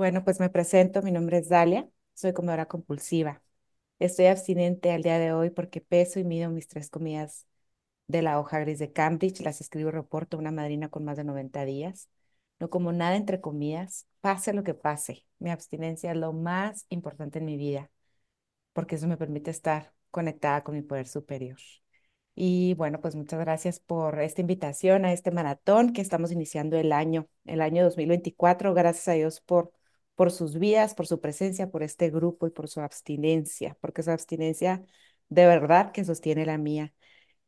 Bueno, pues me presento, mi nombre es Dalia, soy comedora compulsiva. Estoy abstinente al día de hoy porque peso y mido mis tres comidas de la hoja gris de Cambridge, las escribo y reporto a una madrina con más de 90 días. No como nada entre comidas, pase lo que pase. Mi abstinencia es lo más importante en mi vida porque eso me permite estar conectada con mi poder superior. Y bueno, pues muchas gracias por esta invitación a este maratón que estamos iniciando el año, el año 2024. Gracias a Dios por, por sus vidas, por su presencia, por este grupo y por su abstinencia, porque su abstinencia de verdad que sostiene la mía.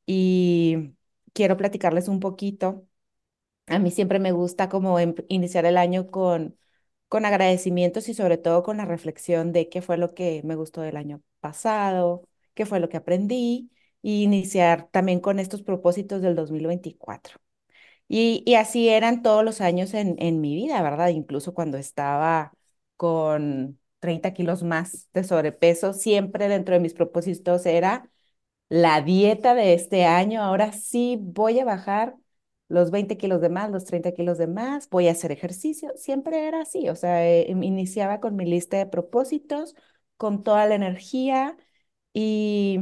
Y quiero platicarles un poquito. A mí siempre me gusta como em, iniciar el año con, con agradecimientos y sobre todo con la reflexión de qué fue lo que me gustó del año pasado, qué fue lo que aprendí y iniciar también con estos propósitos del 2024. Y, y así eran todos los años en, en mi vida, ¿verdad? Incluso cuando estaba con 30 kilos más de sobrepeso, siempre dentro de mis propósitos era la dieta de este año. Ahora sí voy a bajar los 20 kilos de más, los 30 kilos de más, voy a hacer ejercicio. Siempre era así, o sea, eh, iniciaba con mi lista de propósitos, con toda la energía y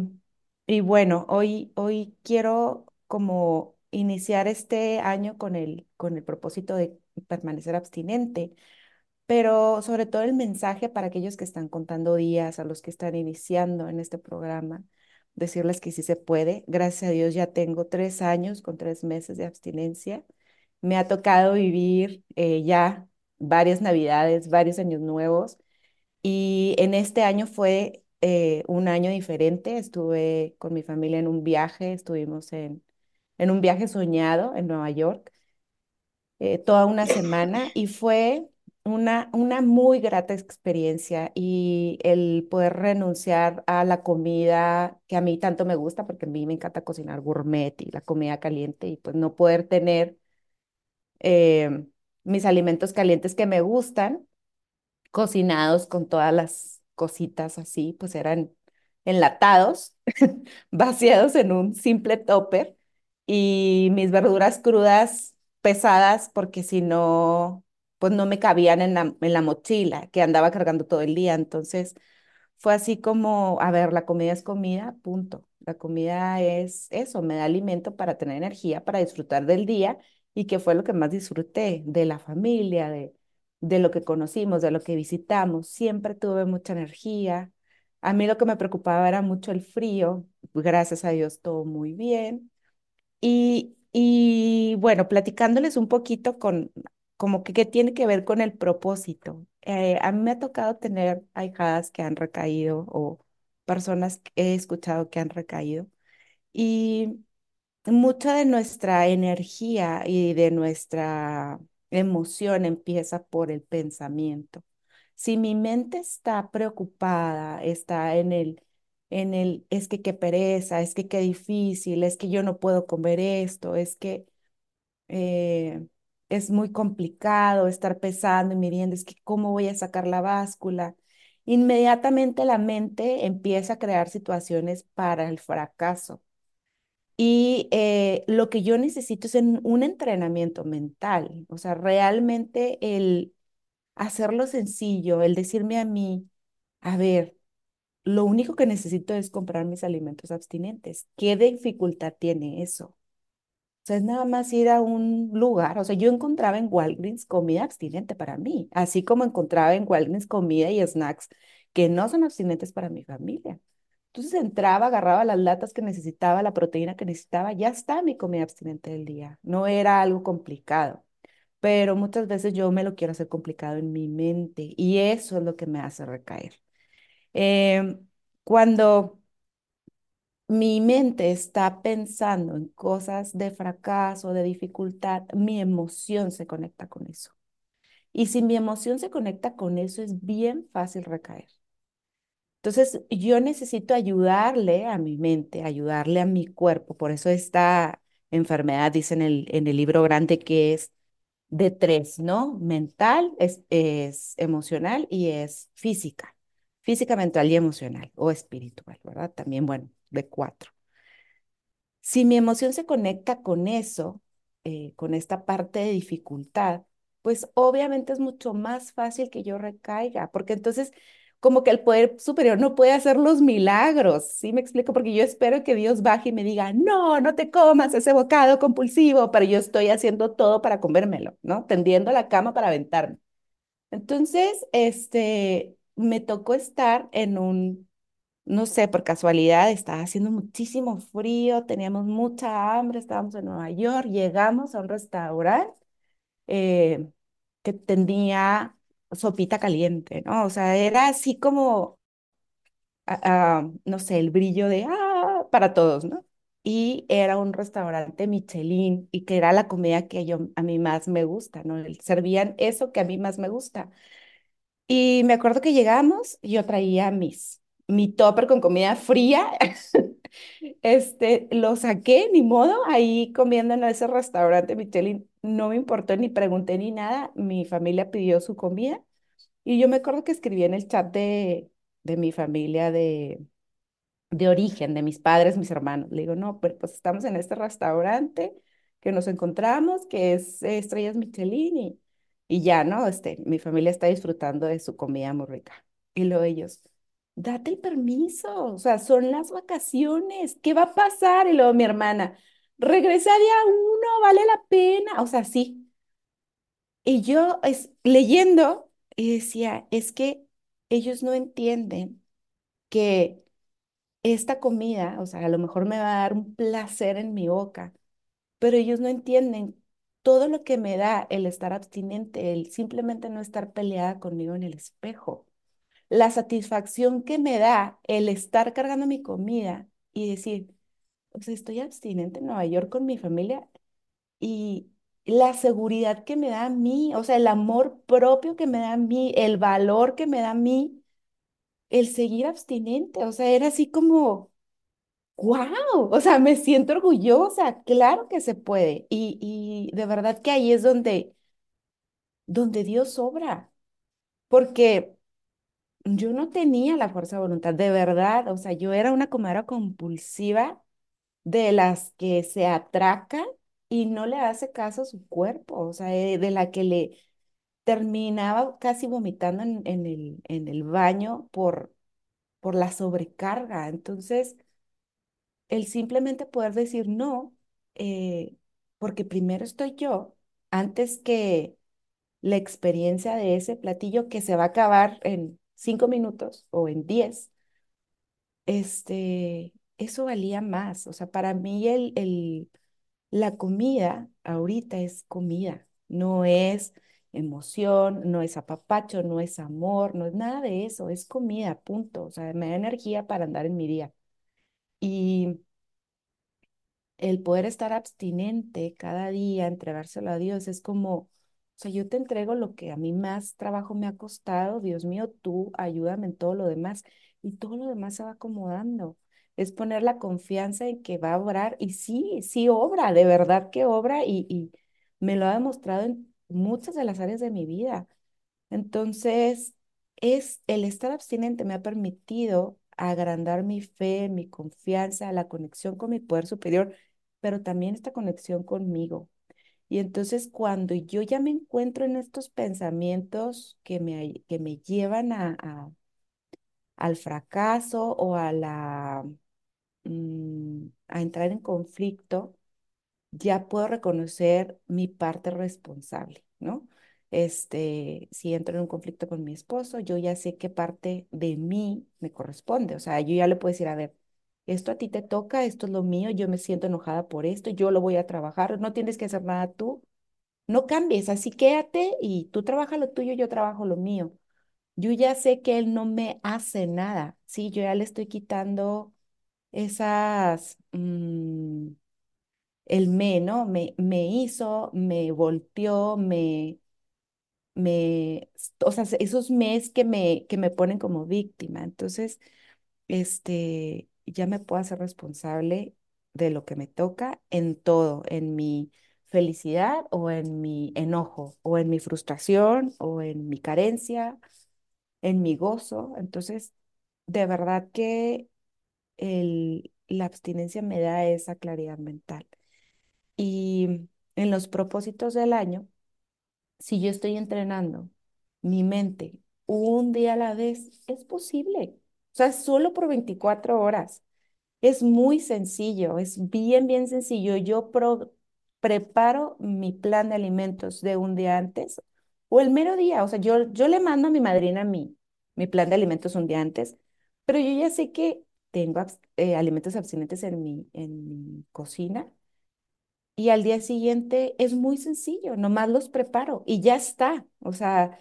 y bueno, hoy, hoy quiero como iniciar este año con el, con el propósito de permanecer abstinente, pero sobre todo el mensaje para aquellos que están contando días, a los que están iniciando en este programa, decirles que sí se puede. Gracias a Dios ya tengo tres años con tres meses de abstinencia. Me ha tocado vivir eh, ya varias navidades, varios años nuevos y en este año fue eh, un año diferente. Estuve con mi familia en un viaje, estuvimos en, en un viaje soñado en Nueva York, eh, toda una semana y fue una, una muy grata experiencia y el poder renunciar a la comida que a mí tanto me gusta, porque a mí me encanta cocinar gourmet y la comida caliente y pues no poder tener eh, mis alimentos calientes que me gustan cocinados con todas las cositas así, pues eran enlatados, vaciados en un simple topper y mis verduras crudas pesadas porque si no, pues no me cabían en la, en la mochila que andaba cargando todo el día. Entonces fue así como, a ver, la comida es comida, punto. La comida es eso, me da alimento para tener energía, para disfrutar del día y que fue lo que más disfruté, de la familia, de, de lo que conocimos, de lo que visitamos. Siempre tuve mucha energía. A mí lo que me preocupaba era mucho el frío. Gracias a Dios, todo muy bien. Y, y bueno, platicándoles un poquito con, como que qué tiene que ver con el propósito. Eh, a mí me ha tocado tener ahijadas que han recaído o personas que he escuchado que han recaído. Y mucha de nuestra energía y de nuestra emoción empieza por el pensamiento. Si mi mente está preocupada, está en el, en el, es que qué pereza, es que qué difícil, es que yo no puedo comer esto, es que eh, es muy complicado estar pesando y midiendo, es que cómo voy a sacar la báscula. Inmediatamente la mente empieza a crear situaciones para el fracaso. Y eh, lo que yo necesito es un entrenamiento mental, o sea, realmente el hacerlo sencillo, el decirme a mí, a ver, lo único que necesito es comprar mis alimentos abstinentes. ¿Qué dificultad tiene eso? O sea, es nada más ir a un lugar. O sea, yo encontraba en Walgreens comida abstinente para mí, así como encontraba en Walgreens comida y snacks que no son abstinentes para mi familia. Entonces entraba, agarraba las latas que necesitaba, la proteína que necesitaba, ya está mi comida abstinente del día. No era algo complicado, pero muchas veces yo me lo quiero hacer complicado en mi mente y eso es lo que me hace recaer. Em, cuando mi mente está pensando en cosas de fracaso, de dificultad, mi emoción se conecta con eso. Y si mi emoción se conecta con eso, es bien fácil recaer. Entonces, yo necesito ayudarle a mi mente, ayudarle a mi cuerpo. Por eso esta enfermedad, dice en el, en el libro grande, que es de tres, ¿no? Mental, es, es emocional y es física. Física, mental y emocional, o espiritual, ¿verdad? También, bueno, de cuatro. Si mi emoción se conecta con eso, eh, con esta parte de dificultad, pues obviamente es mucho más fácil que yo recaiga, porque entonces como que el poder superior no puede hacer los milagros, ¿sí me explico? Porque yo espero que Dios baje y me diga, no, no te comas ese bocado compulsivo, pero yo estoy haciendo todo para comérmelo, ¿no? Tendiendo la cama para aventarme. Entonces, este, me tocó estar en un, no sé, por casualidad, estaba haciendo muchísimo frío, teníamos mucha hambre, estábamos en Nueva York, llegamos a un restaurante eh, que tenía sopita caliente, ¿no? O sea, era así como, no sé, el brillo de, ah, para todos, ¿no? Y era un restaurante Michelin y que era la comida que yo, a mí más me gusta, ¿no? Servían eso que a mí más me gusta. Y me acuerdo que llegamos, yo traía mis, mi topper con comida fría. Este, lo saqué, ni modo, ahí comiendo en ese restaurante Michelin. No me importó ni pregunté ni nada. Mi familia pidió su comida. Y yo me acuerdo que escribí en el chat de, de mi familia de, de origen, de mis padres, mis hermanos. Le digo, no, pero pues estamos en este restaurante que nos encontramos, que es Estrellas Michelin y, y ya, ¿no? Este, mi familia está disfrutando de su comida muy rica. Y luego ellos, date el permiso, o sea, son las vacaciones, ¿qué va a pasar? Y luego mi hermana, regresa día uno, vale la pena, o sea, sí. Y yo es, leyendo y decía, es que ellos no entienden que esta comida, o sea, a lo mejor me va a dar un placer en mi boca, pero ellos no entienden todo lo que me da el estar abstinente, el simplemente no estar peleada conmigo en el espejo, la satisfacción que me da el estar cargando mi comida y decir, o sea, estoy abstinente en Nueva York con mi familia y la seguridad que me da a mí, o sea, el amor propio que me da a mí, el valor que me da a mí, el seguir abstinente, o sea, era así como wow, o sea, me siento orgullosa, claro que se puede. Y, y de verdad que ahí es donde, donde Dios obra, porque yo no tenía la fuerza de voluntad, de verdad, o sea, yo era una comedora compulsiva de las que se atraca y no le hace caso a su cuerpo, o sea, de, de la que le terminaba casi vomitando en, en el, en el baño por, por la sobrecarga. Entonces el simplemente poder decir no, eh, porque primero estoy yo, antes que la experiencia de ese platillo que se va a acabar en cinco minutos o en diez, este, eso valía más. O sea, para mí el, el, la comida ahorita es comida, no es emoción, no es apapacho, no es amor, no es nada de eso, es comida, punto. O sea, me da energía para andar en mi día. Y el poder estar abstinente cada día, entregárselo a Dios, es como, sea, yo te entrego lo que a mí más trabajo me ha costado, Dios mío, tú ayúdame en todo lo demás y todo lo demás se va acomodando. Es poner la confianza en que va a obrar y sí, sí obra, de verdad que obra y, y me lo ha demostrado en muchas de las áreas de mi vida. Entonces, es el estar abstinente me ha permitido agrandar mi fe, mi confianza, la conexión con mi poder superior, pero también esta conexión conmigo. Y entonces cuando yo ya me encuentro en estos pensamientos que me, que me llevan a, al fracaso o a la, mm, a entrar en conflicto, ya puedo reconocer mi parte responsable, ¿no? Este, si entro en un conflicto con mi esposo, yo ya sé qué parte de mí me corresponde. O sea, yo ya le puedo decir, a ver, esto a ti te toca, esto es lo mío, yo me siento enojada por esto, yo lo voy a trabajar, no tienes que hacer nada tú, no cambies, así quédate y tú trabajas lo tuyo, yo trabajo lo mío. Yo ya sé que él no me hace nada, sí, yo ya le estoy quitando esas, mm, el me, ¿no? Me, me hizo, me volteó, me, me, o sea, esos mes que me, que me ponen como víctima. Entonces, este, ya me puedo hacer responsable de lo que me toca en todo, en mi felicidad o en mi enojo, o en mi frustración, o en mi carencia, en mi gozo. Entonces, de verdad que el, la abstinencia me da esa claridad mental. Y en los propósitos del año, si yo estoy entrenando mi mente un día a la vez, es posible. Sea, solo por 24 horas. Es muy sencillo, es bien, bien sencillo. Yo pro- preparo mi plan de alimentos de un día antes o el mero día. O sea, yo, yo le mando a mi madrina mi, mi plan de alimentos un día antes, pero yo ya sé que tengo eh, alimentos abstinentes en mi, en mi cocina y al día siguiente es muy sencillo, nomás los preparo y ya está. O sea,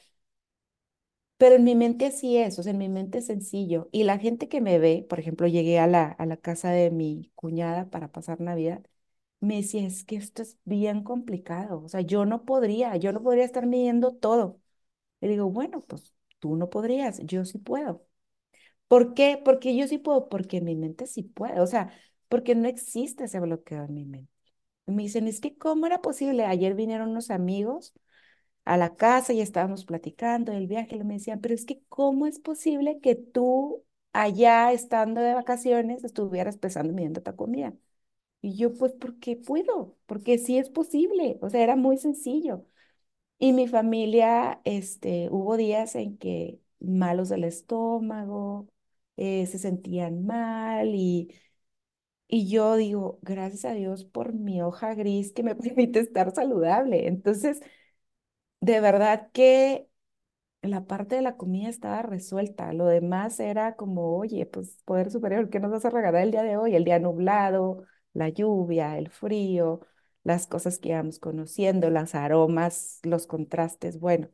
pero en mi mente así es, o sea, en mi mente es sencillo. Y la gente que me ve, por ejemplo, llegué a la, a la casa de mi cuñada para pasar Navidad, me decía, es que esto es bien complicado, o sea, yo no podría, yo no podría estar midiendo todo. Le digo, bueno, pues tú no podrías, yo sí puedo. ¿Por qué? Porque yo sí puedo, porque en mi mente sí puedo, o sea, porque no existe ese bloqueo en mi mente. Y me dicen, es que ¿cómo era posible? Ayer vinieron unos amigos a la casa y estábamos platicando del viaje, y me decían, pero es que ¿cómo es posible que tú allá estando de vacaciones estuvieras pesando midiendo tu comida? Y yo, pues porque puedo, porque sí es posible, o sea, era muy sencillo. Y mi familia, este, hubo días en que malos del estómago, eh, se sentían mal y, y yo digo, gracias a Dios por mi hoja gris que me permite estar saludable. Entonces, de verdad que la parte de la comida estaba resuelta. Lo demás era como, oye, pues poder superior, ¿qué nos vas a regalar el día de hoy? El día nublado, la lluvia, el frío, las cosas que íbamos conociendo, los aromas, los contrastes. Bueno,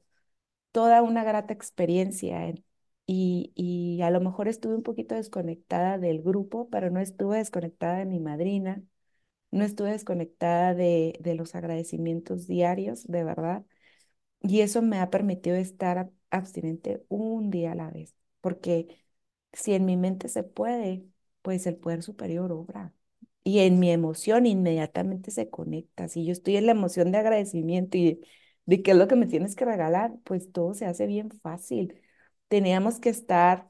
toda una grata experiencia. en- Y, y a lo mejor estuve un poquito desconectada del grupo, pero no estuve desconectada de mi madrina, no estuve desconectada de, de los agradecimientos diarios, de verdad y eso me ha permitido estar ab- abstinente un día a la vez, porque si en mi mente se puede, pues el poder superior obra. Y en mi emoción inmediatamente se conecta. Si yo estoy en la emoción de agradecimiento y de, de qué es lo que me tienes que regalar, pues todo se hace bien fácil. Teníamos que estar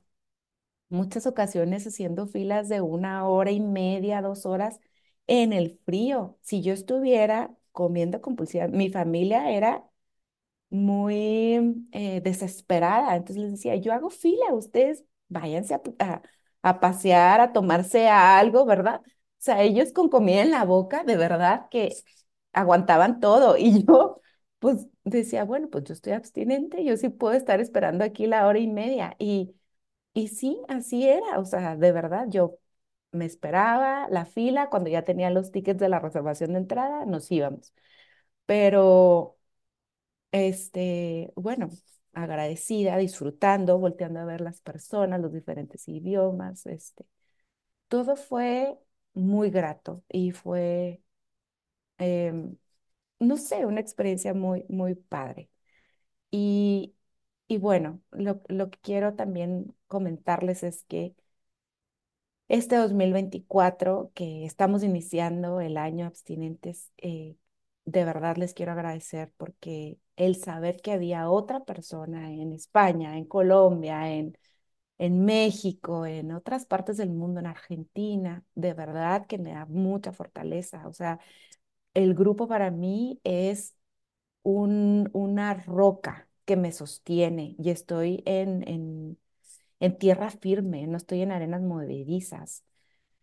muchas ocasiones haciendo filas de una hora y media, dos horas en el frío. Si yo estuviera comiendo compulsiva, mi familia era muy eh, desesperada. Entonces les decía, yo hago fila, ustedes váyanse a, a, pasear, a tomarse algo, ¿verdad? O sea, ellos con comida en la boca, de verdad que aguantaban todo. Y yo, pues decía, bueno, pues yo estoy abstinente, yo sí puedo estar esperando aquí la hora y media. Y, y sí, así era. O sea, de verdad, yo me esperaba la fila, cuando ya tenía los tickets de la reservación de entrada, nos íbamos. Pero este, bueno, agradecida, disfrutando, volteando a ver las personas, los diferentes idiomas, este, todo fue muy grato y fue, em, no sé, una experiencia muy, muy padre. Y, y bueno, lo, lo que quiero también comentarles es que Este 2024 que estamos iniciando el año abstinentes, eh, de verdad les quiero agradecer porque el saber que había otra persona en España, en Colombia, en, en México, en otras partes del mundo, en Argentina, de verdad que me da mucha fortaleza. O sea, el grupo para mí es un, una roca que me sostiene y estoy en, en, en tierra firme, no estoy en arenas movedizas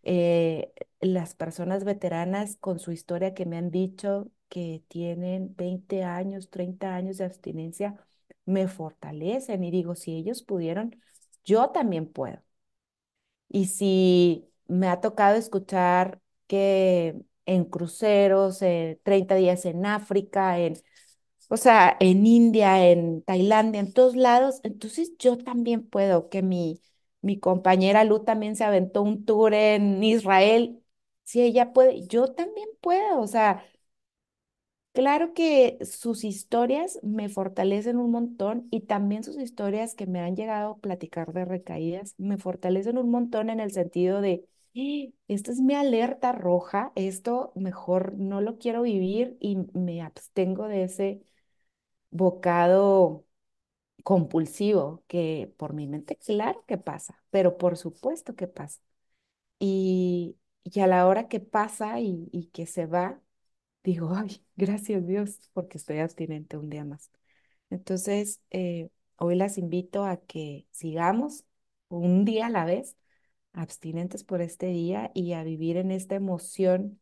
eh, las personas veteranas con su historia que me han dicho que tienen 20 años, 30 años de abstinencia, me fortalecen y digo, si ellos pudieron, yo también puedo. Y si me ha tocado escuchar que en cruceros, eh, 30 días en África, en o sea, en India, en Tailandia, en todos lados. Entonces yo también puedo, que mi, mi compañera Lu también se aventó un tour en Israel. Si ella puede, yo también puedo. O sea, claro que sus historias me fortalecen un montón y también sus historias que me han llegado a platicar de recaídas me fortalecen un montón en el sentido de, "Eh, esta es mi alerta roja, esto mejor no lo quiero vivir y me abstengo de ese bocado compulsivo que por mi mente, claro que pasa, pero por supuesto que pasa. Y, y a la hora que pasa y, y que se va, digo, ay, gracias Dios, porque estoy abstinente un día más. Entonces, eh, hoy las invito a que sigamos un día a la vez, abstinentes por este día y a vivir en esta emoción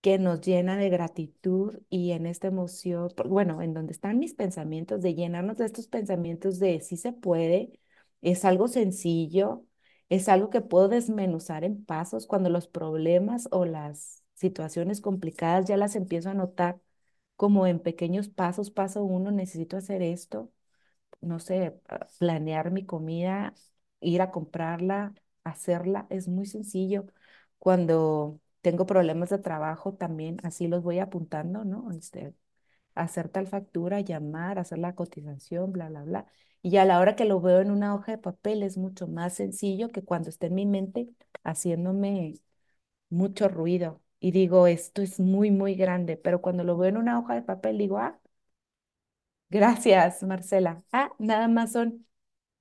que nos llena de gratitud y en esta emoción, bueno, en donde están mis pensamientos, de llenarnos de estos pensamientos de sí se puede, es algo sencillo, es algo que puedo desmenuzar en pasos cuando los problemas o las situaciones complicadas ya las empiezo a notar como en pequeños pasos, paso uno, necesito hacer esto, no sé, ah, planear mi comida, ir a comprarla, hacerla, es muy sencillo. Cuando tengo problemas de trabajo también así los voy apuntando, ¿no? Este, hacer tal factura, llamar, hacer la cotización, bla, bla, bla. Y a la hora que lo veo en una hoja de papel es mucho más sencillo que cuando esté en mi mente haciéndome mucho ruido. Y digo, esto es muy, muy grande, pero cuando lo veo en una hoja de papel digo, ah, Gracias, Marcela. Ah, nada más son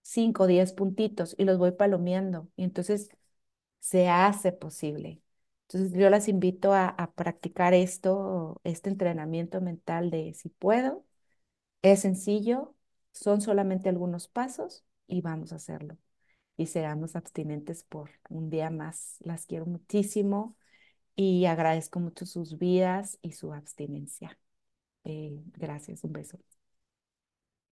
cinco o puntitos y los voy palomeando. Y entonces se hace posible. Entonces yo las invito a, a practicar esto, este entrenamiento mental de si puedo, es sencillo, son solamente algunos pasos y vamos a hacerlo. Y seamos abstinentes por un día más. Las quiero muchísimo y agradezco mucho sus vidas y su abstinencia. Eh, gracias, un beso.